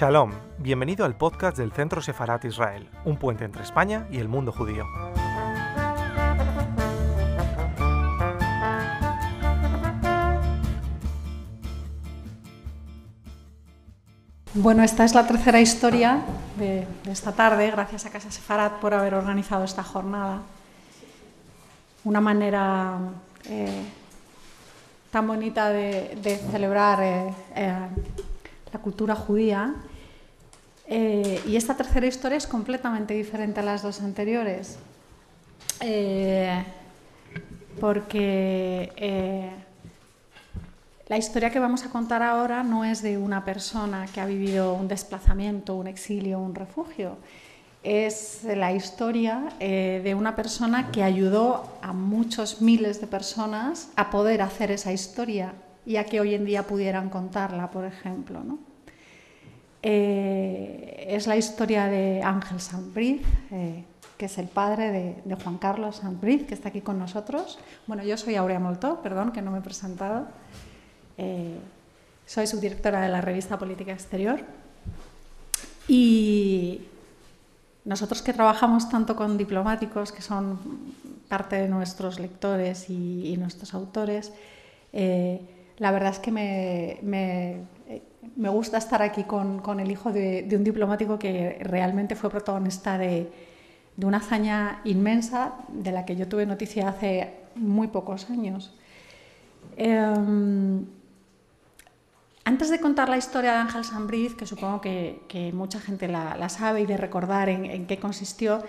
Shalom, bienvenido al podcast del Centro Sefarat Israel, un puente entre España y el mundo judío. Bueno, esta es la tercera historia de, esta tarde, gracias a Casa Sefarat por haber organizado esta jornada. Una manera eh, tan bonita de, de celebrar eh, eh, la cultura judía. Eh, y esta tercera historia es completamente diferente a las dos anteriores, eh, porque eh, la historia que vamos a contar ahora no es de una persona que ha vivido un desplazamiento, un exilio, un refugio. Es la historia de una persona que ayudó a muchos miles de personas a poder hacer esa historia y a que hoy en día pudieran contarla, por ejemplo. ¿no? Eh, es la historia de Ángel Sanbriz, eh, que es el padre de, Juan Carlos Sanbriz, que está aquí con nosotros. Bueno, yo soy Aurea Moltó, perdón, que no me he presentado. Eh, soy subdirectora de la revista Política Exterior. Y nosotros que trabajamos tanto con diplomáticos, que son parte de nuestros lectores y, nuestros autores, la verdad es que me, me, me gusta estar aquí con, con el hijo de, de, un diplomático que realmente fue protagonista de, de, una hazaña inmensa de la que yo tuve noticia hace muy pocos años. Eh, antes de contar la historia de Ángel Sambriz, que supongo que, mucha gente la, sabe y de recordar en qué consistió,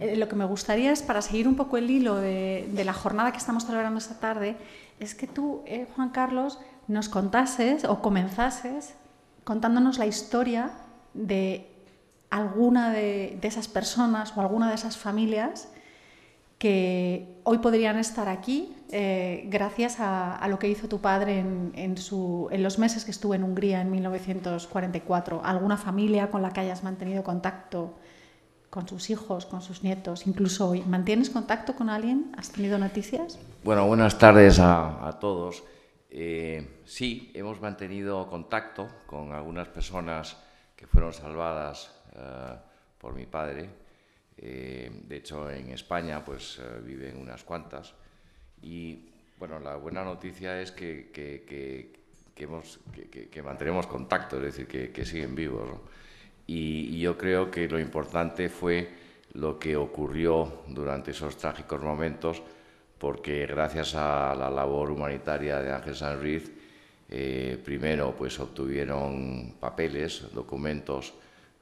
eh, lo que me gustaría es, para seguir un poco el hilo de, la jornada que estamos celebrando esta tarde, es que tú, eh, Juan Carlos, nos contases o comenzases contándonos la historia de alguna de, esas personas o alguna de esas familias que hoy podrían estar aquí eh, gracias a, lo que hizo tu padre en, los meses que estuvo en Hungría en 1944. ¿Alguna familia con la que hayas mantenido contacto con sus hijos, con sus nietos, incluso hoy? ¿Mantienes contacto con alguien? ¿Has tenido noticias? Bueno, buenas tardes a, a todos. Eh, sí, hemos mantenido contacto con algunas personas que fueron salvadas uh, por mi padre. Eh, de hecho, en España pues uh, viven unas cuantas. Y bueno, la buena noticia es que, que, que, que hemos, mantenemos contacto, es decir, que, siguen vivos. ¿no? Y, yo creo que lo importante fue lo que ocurrió durante esos trágicos momentos porque gracias a la labor humanitaria de Ángel Sanriz, eh, primero pues obtuvieron papeles, documentos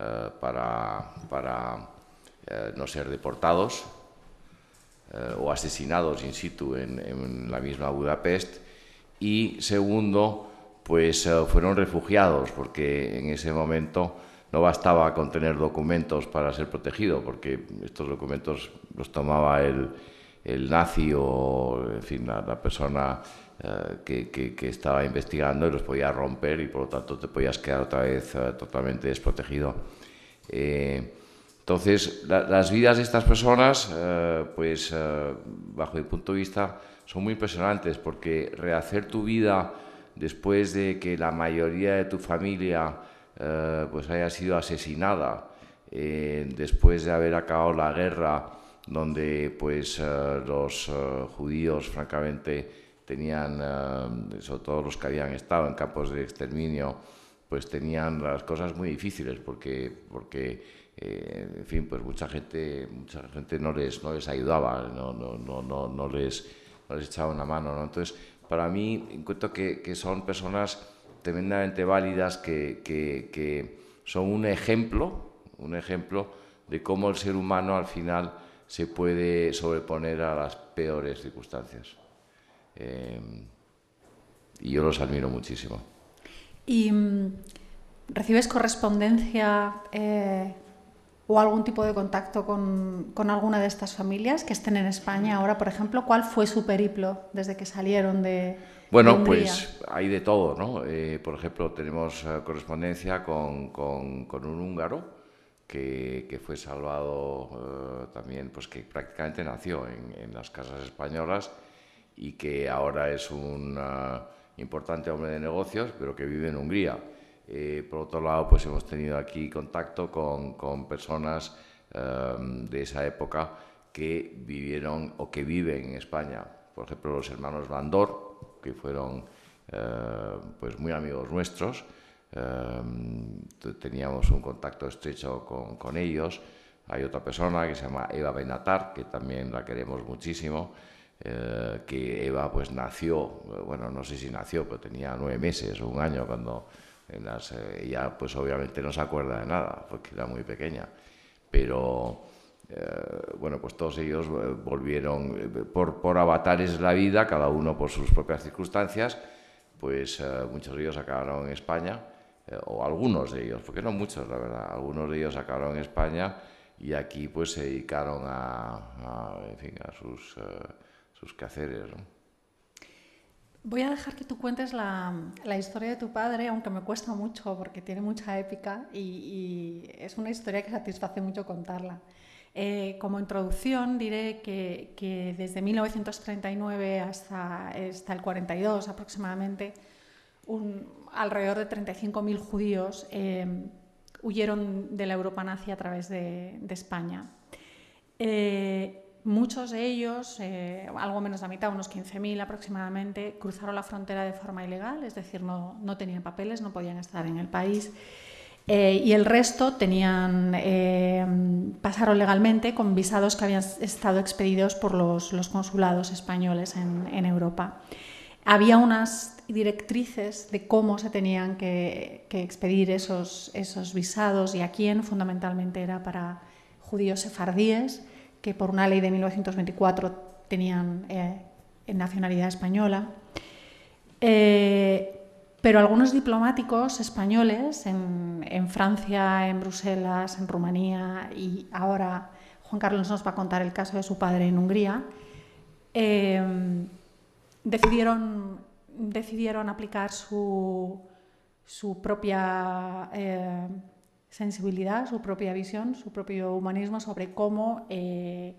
eh, para, para eh, no ser deportados o asesinados in situ en, en, la misma Budapest. Y segundo pues fueron refugiados porque en ese momento no bastaba con tener documentos para ser protegido porque estos documentos los tomaba el el nazi o, en fin, la, la persona eh, que, que, estaba investigando y los podía romper y por lo tanto te podías quedar otra vez eh, totalmente desprotegido. Eh, entonces, la, las vidas de estas personas, pues bajo mi punto de vista, son muy impresionantes porque rehacer tu vida después de que la mayoría de tu familia eh, pues haya sido asesinada, después de haber acabado la guerra, donde pues uh, los uh, judíos francamente tenían, sobre todo los que habían estado en campos de exterminio, pues tenían las cosas muy difíciles porque, porque eh, en fin, pues mucha gente, mucha gente no les, no les ayudaba, no, no, no, no, no, les, no les echaba una mano. ¿no? Entonces, para mí, encuentro que, que son personas tremendamente válidas que, son un ejemplo, un ejemplo de cómo el ser humano al final se puede sobreponer a las peores circunstancias. Eh, y yo los admiro muchísimo. ¿Y mm, recibes correspondencia eh, o algún tipo de contacto con, con, alguna de estas familias que estén en España ahora, por ejemplo? ¿Cuál fue su periplo desde que salieron de, bueno, pues hay de todo, ¿no? Eh, por ejemplo, tenemos uh, correspondencia con, con, con un húngaro que, que fue salvado uh, también, pues que prácticamente nació en, en, las casas españolas y que ahora es un uh, importante hombre de negocios, pero que vive en Hungría. Eh, por otro lado, pues hemos tenido aquí contacto con, con personas de esa época que vivieron o que viven en España. Por ejemplo, los hermanos Bandor, que fueron eh, pues muy amigos nuestros. Em, teníamos un contacto estrecho con, con, ellos. Hay otra persona que se llama Eva Benatar, que también la queremos muchísimo. Eh, que Eva pues nació, bueno, no sé si nació, pero tenía nueve meses un año cuando las, eh, ella pues obviamente no se acuerda de nada, porque era muy pequeña. Pero eh, bueno, pues todos ellos volvieron por, por avatares la vida, cada uno por sus propias circunstancias, pues muchos de ellos acabaron en España, o algunos de ellos, porque no muchos, la verdad, algunos de ellos acabaron en España y aquí pues se dedicaron a, a en fin, a sus sus quehaceres. ¿no? Voy a dejar que tú cuentes la, la, historia de tu padre, aunque me cuesta mucho porque tiene mucha épica y, y es una historia que satisface mucho contarla. Eh, como introducción diré que, desde 1939 hasta, el 42 aproximadamente, alrededor de 35.000 judíos eh, huyeron de la Europa nazi a través de, España. Eh, Muchos de ellos, algo menos la mitad, unos 15.000 aproximadamente, cruzaron la frontera de forma ilegal, es decir, no, no tenían papeles, no podían estar en el país. Eh, y el resto tenían, eh, pasaron legalmente con visados que habían estado expedidos por los, consulados españoles en, Europa. Había unas directrices de cómo se tenían que, que expedir esos, esos visados y a quién, fundamentalmente era para judíos sefardíes que por una ley de 1924 tenían eh, nacionalidad española. Eh, pero algunos diplomáticos españoles en, Francia, en Bruselas, en Rumanía y ahora Juan Carlos nos va a contar el caso de su padre en Hungría, eh, decidieron, decidieron aplicar su, su propia eh, sensibilidad, su propia visión, su propio humanismo sobre cómo, eh,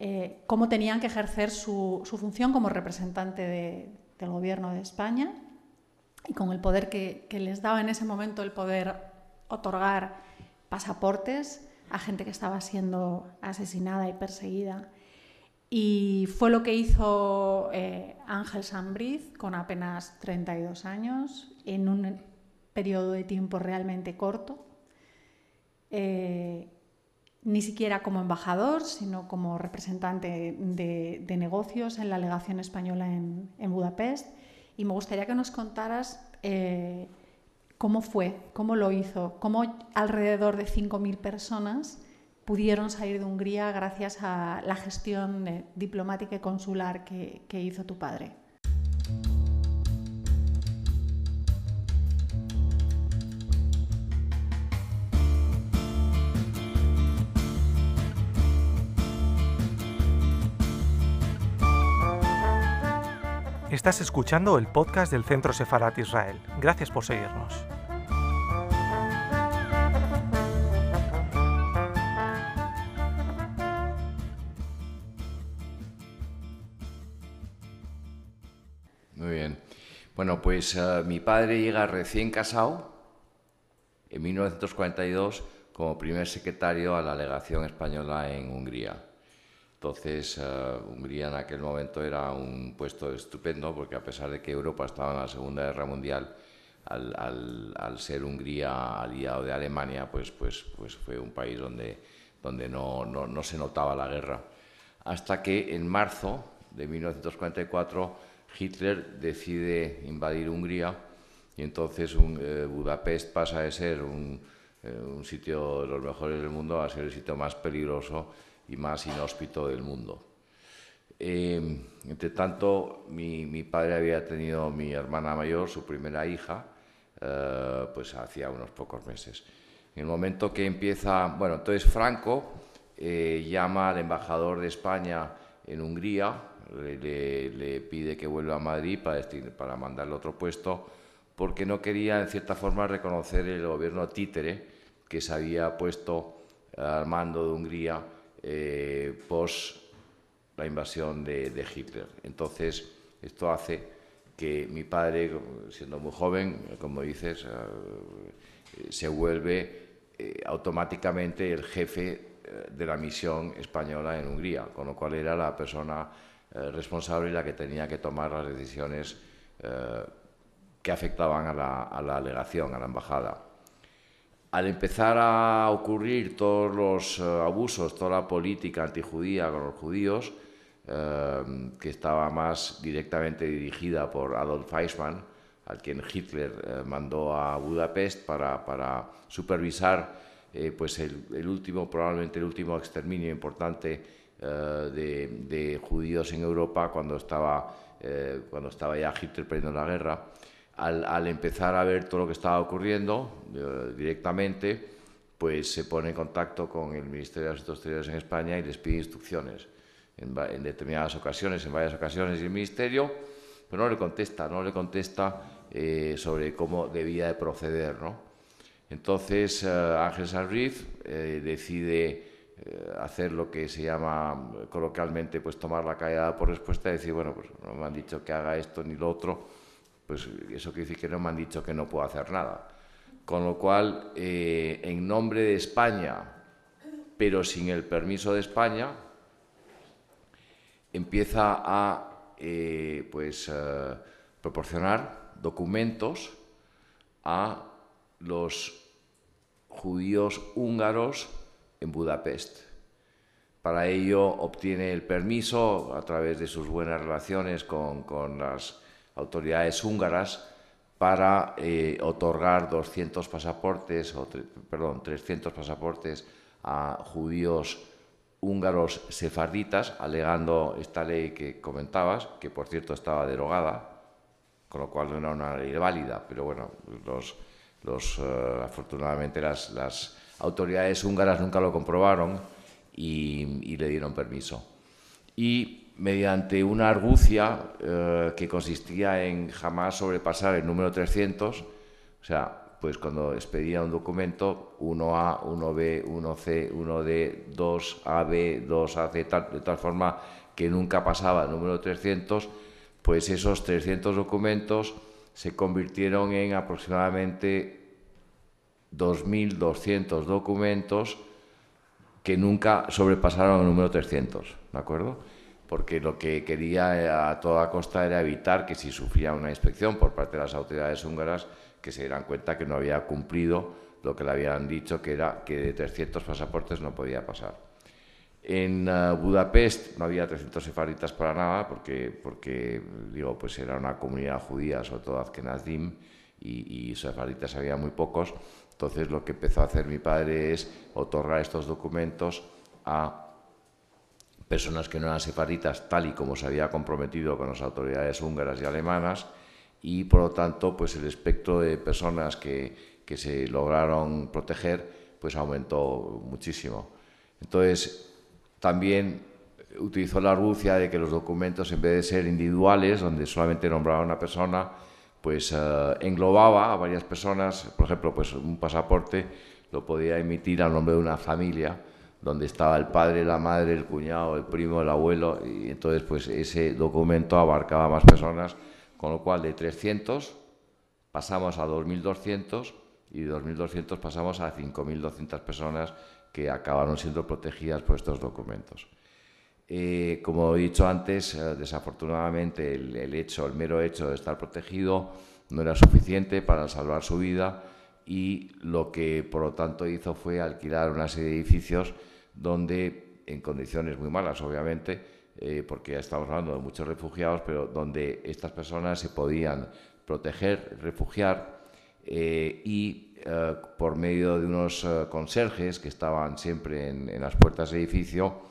eh, cómo tenían que ejercer su, su función como representante de, del gobierno de España y con el poder que, les daba en ese momento el poder otorgar pasaportes a gente que estaba siendo asesinada y perseguida. Y fue lo que hizo eh, Ángel Sambriz con apenas 32 años, en un periodo de tiempo realmente corto, eh, ni siquiera como embajador, sino como representante de, negocios en la legación española en, Budapest. Y me gustaría que nos contaras eh, cómo fue, cómo lo hizo, cómo alrededor de 5.000 personas pudieron salir de Hungría gracias a la gestión de, diplomática y consular que hizo tu padre. Estás escuchando el podcast del Centro Sefarat Israel. Gracias por seguirnos. Muy bien. Bueno, pues uh, mi padre llega recién casado en 1942 como primer secretario a la legación española en Hungría. Entonces, uh, Hungría en aquel momento era un puesto estupendo porque a pesar de que Europa estaba en la Segunda Guerra Mundial, al, al, al ser Hungría aliado de Alemania, pues, pues, pues fue un país donde, donde no, no, no, se notaba la guerra. Hasta que en marzo de 1944 Hitler decide invadir Hungría y entonces un, eh, Budapest pasa de ser un, eh, un sitio de los mejores del mundo a ser el sitio más peligroso y más inhóspito del mundo. Eh, entre tanto, mi, mi, padre había tenido mi hermana mayor, su primera hija, eh, pues hacía unos pocos meses. En el momento que empieza, bueno, entonces Franco eh, llama al embajador de España en Hungría, le, le, pide que vuelva a Madrid para, para mandarle otro puesto, porque no quería, en cierta forma, reconocer el gobierno títere que se había puesto al mando de Hungría eh, post la invasión de, Hitler. Entonces, esto hace que mi padre, siendo muy joven, como dices, eh, se vuelve eh, automáticamente el jefe de la misión española en Hungría, con lo cual era la persona responsable y la que tenía que tomar las decisiones que afectaban a la, a la alegación, a la embajada al empezar a ocurrir todos los eh, abusos, toda la política antijudía con los judíos, eh, que estaba más directamente dirigida por Adolf Eichmann, al quien Hitler eh, mandó a Budapest para, supervisar pues el, último, probablemente el último exterminio importante de, judíos en Europa cuando estaba, cuando estaba ya Hitler perdiendo la guerra al, empezar a ver todo lo que estaba ocurriendo eh, directamente, pues se pone en contacto con el Ministerio de Asuntos Exteriores en España y les pide instrucciones en, determinadas ocasiones, en varias ocasiones, y el Ministerio pues no le contesta, no le contesta eh, sobre cómo debía de proceder. ¿no? Entonces eh, Ángel Sanriz decide hacer lo que se llama coloquialmente pues tomar la caída por respuesta y decir, bueno, pues no me han dicho que haga esto ni lo otro, pues eso quiere decir que no me han dicho que no puedo hacer nada. Con lo cual, eh, en nombre de España, pero sin el permiso de España, empieza a eh, pues, eh, proporcionar documentos a los judíos húngaros en Budapest. Para ello obtiene el permiso a través de sus buenas relaciones con, con las autoridades húngaras para eh, otorgar 200 pasaportes, o perdón, 300 pasaportes a judíos húngaros sefarditas, alegando esta ley que comentabas, que por cierto estaba derogada, con lo cual no era una ley válida, pero bueno, los, los, eh, afortunadamente las, las, autoridades húngaras nunca lo comprobaron y, y le dieron permiso. Y mediante una argucia eh, que consistía en jamás sobrepasar el número 300, o sea, pues cuando expedía un documento 1A, 1B, 1C, 1D, 2AB, 2AC, de tal forma que nunca pasaba el número 300, pues esos 300 documentos se convirtieron en aproximadamente 2.200 documentos que nunca sobrepasaron el número 300, ¿de acuerdo? Porque lo que quería a toda costa era evitar que si sufría una inspección por parte de las autoridades húngaras, que se dieran cuenta que no había cumplido lo que le habían dicho, que era que de 300 pasaportes no podía pasar. En eh, Budapest no había 300 sefaritas para nada, porque, porque digo, pues era una comunidad judía, sobre todo Azkenazdim, y, y sefaritas había muy pocos. Entonces lo que empezó a hacer mi padre es otorgar estos documentos a personas que no eran sefaritas, tal y como se había comprometido con las autoridades húngaras y alemanas, y por lo tanto, pues el espectro de personas que, que se lograron proteger, pues aumentó muchísimo. Entonces, también utilizó la argucia de que los documentos, en vez de ser individuales, donde solamente nombraba a una persona, pues eh, englobaba a varias personas, por ejemplo, pues un pasaporte lo podía emitir al nombre de una familia, donde estaba el padre, la madre, el cuñado, el primo, el abuelo, y entonces pues ese documento abarcaba más personas, con lo cual de 300 pasamos a 2.200 y de 2.200 pasamos a 5.200 personas que acabaron siendo protegidas por estos documentos. Eh, como he dicho antes, eh, desafortunadamente el, el, hecho, el mero hecho de estar protegido no era suficiente para salvar su vida y lo que por lo tanto hizo fue alquilar una serie de edificios donde, en condiciones muy malas, obviamente, eh, porque ya estamos hablando de muchos refugiados, pero donde estas personas se podían proteger, refugiar eh, y eh, por medio de unos conserjes que estaban siempre en, las puertas del edificio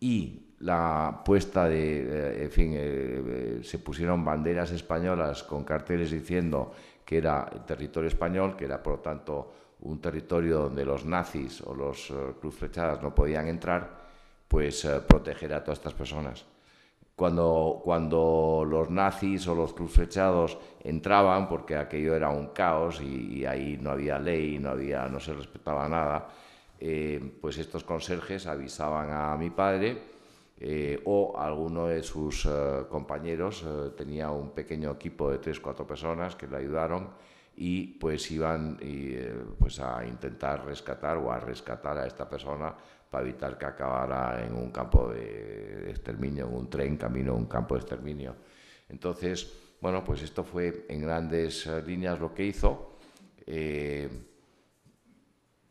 y la puesta de, en fin, se pusieron banderas españolas con carteles diciendo que era territorio español, que era por lo tanto un territorio donde los nazis o los uh, flechadas no podían entrar, pues uh, proteger a todas estas personas. Cuando, cuando los nazis o los flechados entraban, porque aquello era un caos y, ahí no había ley, no, se respetaba nada, eh, pues estos conserjes avisaban a mi padre eh, o alguno de sus eh, compañeros eh, tenía un pequeño equipo de tres, cuatro personas que le ayudaron y pues iban pues a intentar rescatar o a rescatar a esta persona para evitar que acabara en un campo de, exterminio, en un tren camino a un campo de exterminio. Entonces, bueno, pues esto fue en grandes líneas lo que hizo.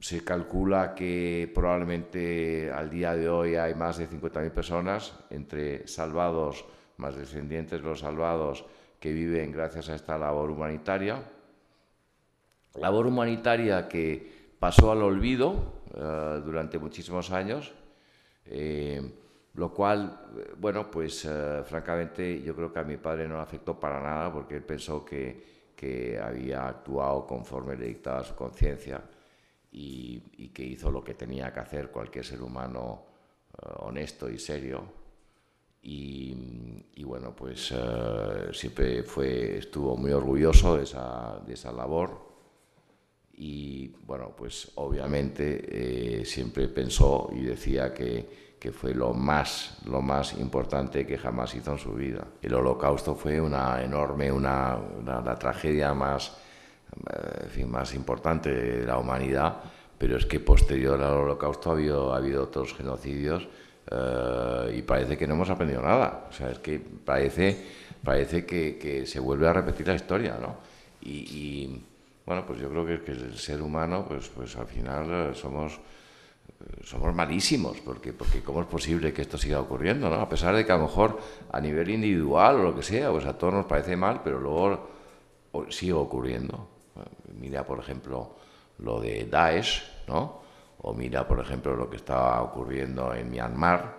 Se calcula que probablemente al día de hoy hay más de 50.000 personas, entre salvados, más descendientes de los salvados, que viven gracias a esta labor humanitaria. Labor humanitaria que pasó al olvido eh, durante muchísimos años, eh, lo cual, bueno, pues eh, francamente yo creo que a mi padre no le afectó para nada porque él pensó que, que había actuado conforme le dictaba su conciencia y, que hizo lo que tenía que hacer cualquier ser humano eh, honesto y serio. Y, bueno, pues eh, siempre fue, estuvo muy orgulloso de esa, de esa labor y bueno, pues obviamente eh, siempre pensó y decía que, que, fue lo más, lo más importante que jamás hizo en su vida. El holocausto fue una enorme, una, una la tragedia más en fin, más importante de la humanidad, pero es que posterior al holocausto ha habido, ha habido otros genocidios eh, y parece que no hemos aprendido nada. O sea, es que parece, parece que, que se vuelve a repetir la historia, ¿no? Y, bueno, pues yo creo que, el ser humano, pues, pues al final eh, somos eh, somos malísimos, porque, porque ¿cómo es posible que esto siga ocurriendo? ¿no? A pesar de que a lo mejor a nivel individual o lo que sea, pues a todos nos parece mal, pero luego sigue ocurriendo. Mira, por ejemplo, lo de Daesh, ¿no? O mira, por ejemplo, lo que está ocurriendo en Myanmar,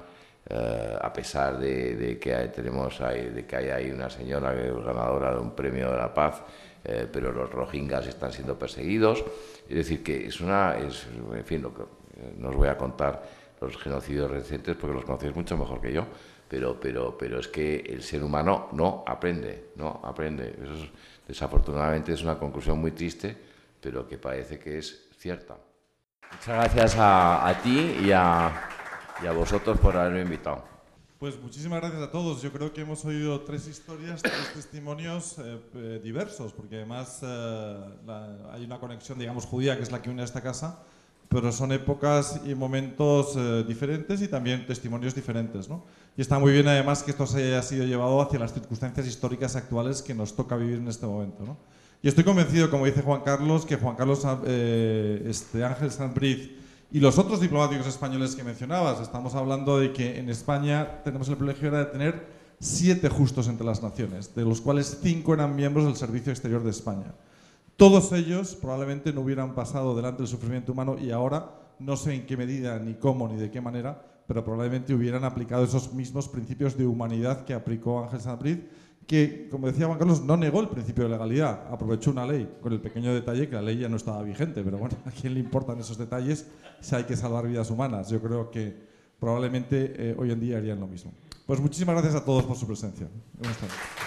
eh, a pesar de, que tenemos ahí, de que hay una señora que es ganadora de un premio de la paz, eh, pero los rohingyas están siendo perseguidos. Es decir, que es una, es, en fin, lo que, eh, no os voy a contar los genocidios recientes porque los conocéis mucho mejor que yo, pero, pero, pero es que el ser humano no aprende, no aprende. Eso desafortunadamente es una conclusión muy triste, pero que parece que es cierta. Muchas gracias a, a ti y a, y a vosotros por haberme invitado. Pues muchísimas gracias a todos. Yo creo que hemos oído tres historias, tres testimonios eh, eh, diversos, porque además eh, la, hay una conexión, digamos, judía, que es la que une a esta casa, pero son épocas y momentos diferentes y también testimonios diferentes. ¿no? Y está muy bien además que esto se haya sido llevado hacia las circunstancias históricas actuales que nos toca vivir en este momento. ¿no? Y estoy convencido, como dice Juan Carlos, que Juan Carlos eh, este, Ángel Sanbriz y los otros diplomáticos españoles que mencionabas, estamos hablando de que en España tenemos el privilegio de tener siete justos entre las naciones, de los cuales cinco eran miembros del Servicio Exterior de España. Todos ellos probablemente no hubieran pasado delante del sufrimiento humano y ahora no sé en qué medida, ni cómo, ni de qué manera, pero probablemente hubieran aplicado esos mismos principios de humanidad que aplicó Ángel Sanbriz que, como decía Juan Carlos, no negó el principio de legalidad, aprovechó una ley, con el pequeño detalle que la ley ya no estaba vigente, pero bueno, ¿a quién le importan esos detalles si hay que salvar vidas humanas? Yo creo que probablemente eh, hoy en día harían lo mismo. Pues muchísimas gracias a todos por su presencia. Buenas tardes.